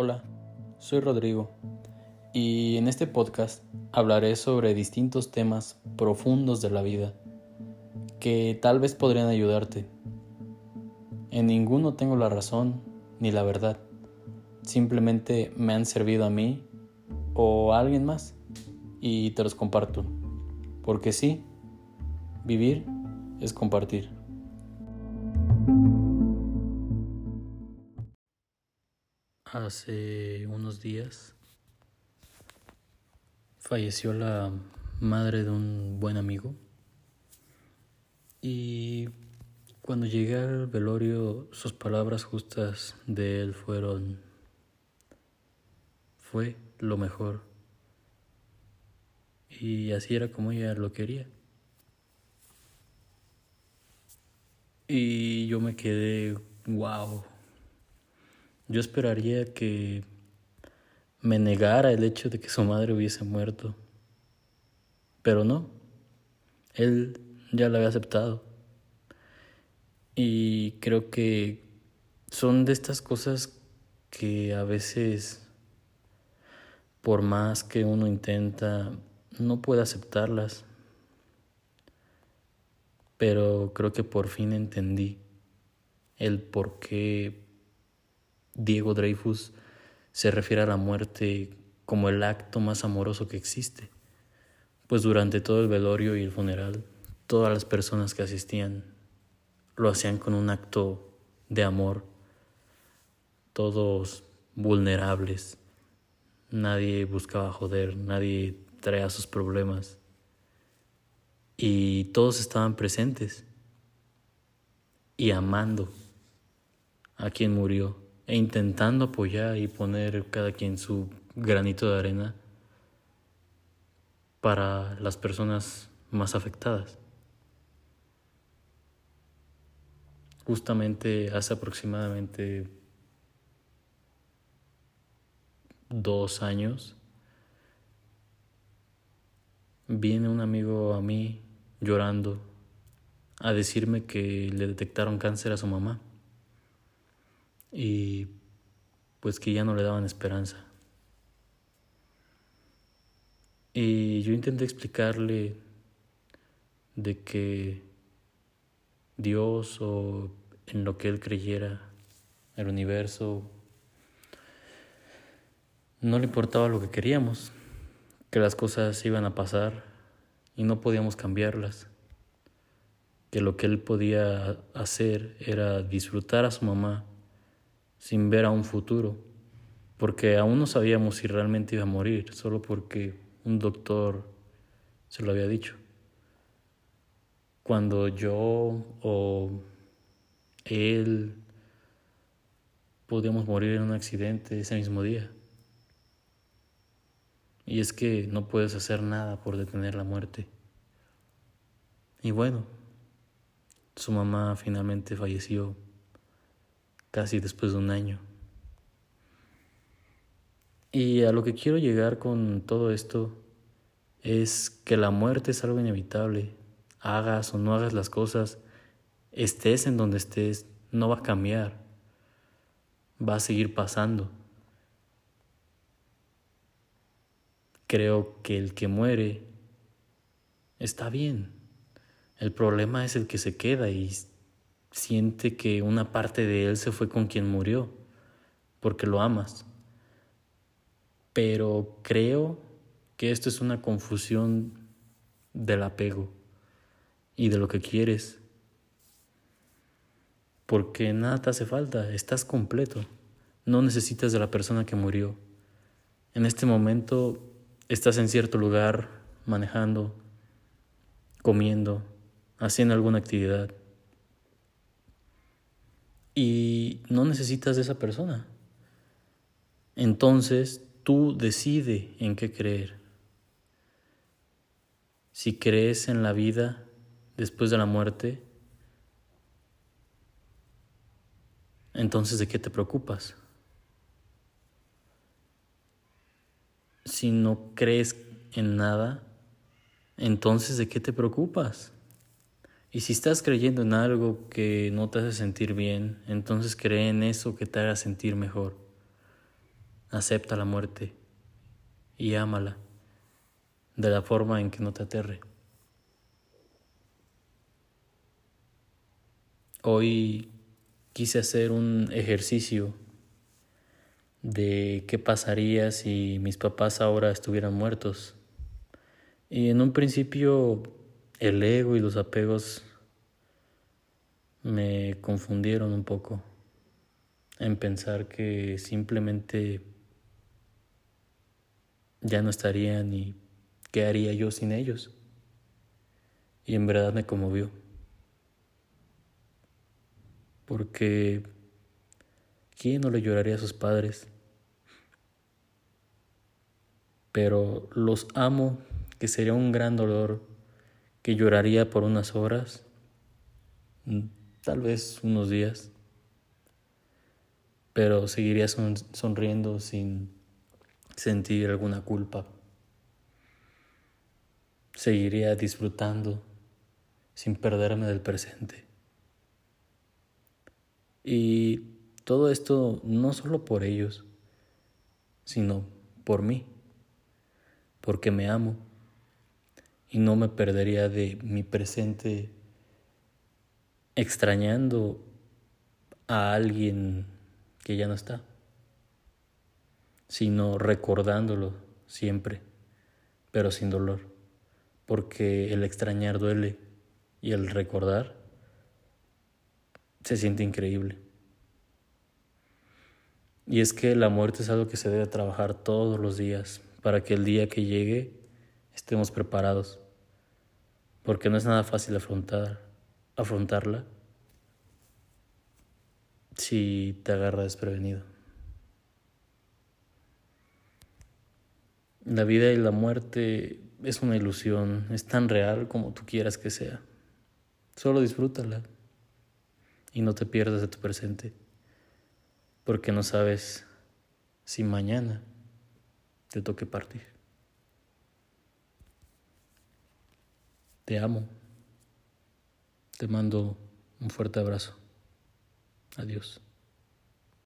Hola, soy Rodrigo y en este podcast hablaré sobre distintos temas profundos de la vida que tal vez podrían ayudarte. En ninguno tengo la razón ni la verdad, simplemente me han servido a mí o a alguien más y te los comparto, porque sí, vivir es compartir. Hace unos días falleció la madre de un buen amigo y cuando llegué al velorio sus palabras justas de él fueron fue lo mejor y así era como ella lo quería. Y yo me quedé, wow. Yo esperaría que me negara el hecho de que su madre hubiese muerto. Pero no, él ya la había aceptado. Y creo que son de estas cosas que a veces, por más que uno intenta, no puede aceptarlas. Pero creo que por fin entendí el por qué Diego Dreyfus se refiere a la muerte como el acto más amoroso que existe, pues durante todo el velorio y el funeral, todas las personas que asistían lo hacían con un acto de amor, todos vulnerables, nadie buscaba joder, nadie traía sus problemas. Y todos estaban presentes y amando a quien murió e intentando apoyar y poner cada quien su granito de arena para las personas más afectadas. Justamente hace aproximadamente dos años viene un amigo a mí llorando a decirme que le detectaron cáncer a su mamá y pues que ya no le daban esperanza. Y yo intenté explicarle de que Dios o en lo que él creyera, el universo, no le importaba lo que queríamos, que las cosas iban a pasar y no podíamos cambiarlas, que lo que él podía hacer era disfrutar a su mamá sin ver a un futuro, porque aún no sabíamos si realmente iba a morir, solo porque un doctor se lo había dicho. Cuando yo o él podíamos morir en un accidente ese mismo día. Y es que no puedes hacer nada por detener la muerte. Y bueno, su mamá finalmente falleció casi después de un año. Y a lo que quiero llegar con todo esto es que la muerte es algo inevitable. Hagas o no hagas las cosas, estés en donde estés, no va a cambiar. Va a seguir pasando. Creo que el que muere está bien. El problema es el que se queda y siente que una parte de él se fue con quien murió, porque lo amas. Pero creo que esto es una confusión del apego y de lo que quieres. Porque nada te hace falta, estás completo. No necesitas de la persona que murió. En este momento estás en cierto lugar manejando, comiendo, haciendo alguna actividad y no necesitas de esa persona. Entonces tú decide en qué creer. Si crees en la vida después de la muerte, entonces ¿de qué te preocupas? Si no crees en nada, entonces ¿de qué te preocupas? Y si estás creyendo en algo que no te hace sentir bien, entonces cree en eso que te haga sentir mejor. acepta la muerte y ámala de la forma en que no te aterre. Hoy quise hacer un ejercicio de qué pasaría si mis papás ahora estuvieran muertos. Y en un principio el ego y los apegos me confundieron un poco en pensar que simplemente ya no estarían y qué haría yo sin ellos. Y en verdad me conmovió. Porque ¿quién no le lloraría a sus padres? Pero los amo, que sería un gran dolor, que lloraría por unas horas, mm, tal vez unos días pero seguiría sonriendo sin sentir alguna culpa. Seguiría disfrutando sin perderme del presente. Y todo esto no solo por ellos, sino por mí, porque me amo y no me perdería de mi presente extrañando a alguien que ya no está, sino recordándolo siempre, pero sin dolor, porque el extrañar duele y el recordar se siente increíble. Y es que la muerte es algo que se debe trabajar todos los días para que el día que llegue estemos preparados, porque no es nada fácil afrontar, afrontarla si te agarra desprevenido. La vida y la muerte es una ilusión, es tan real como tú quieras que sea. Solo disfrútala y no te pierdas de tu presente, porque no sabes si mañana te toque partir. Te amo. Te mando un fuerte abrazo. Adiós.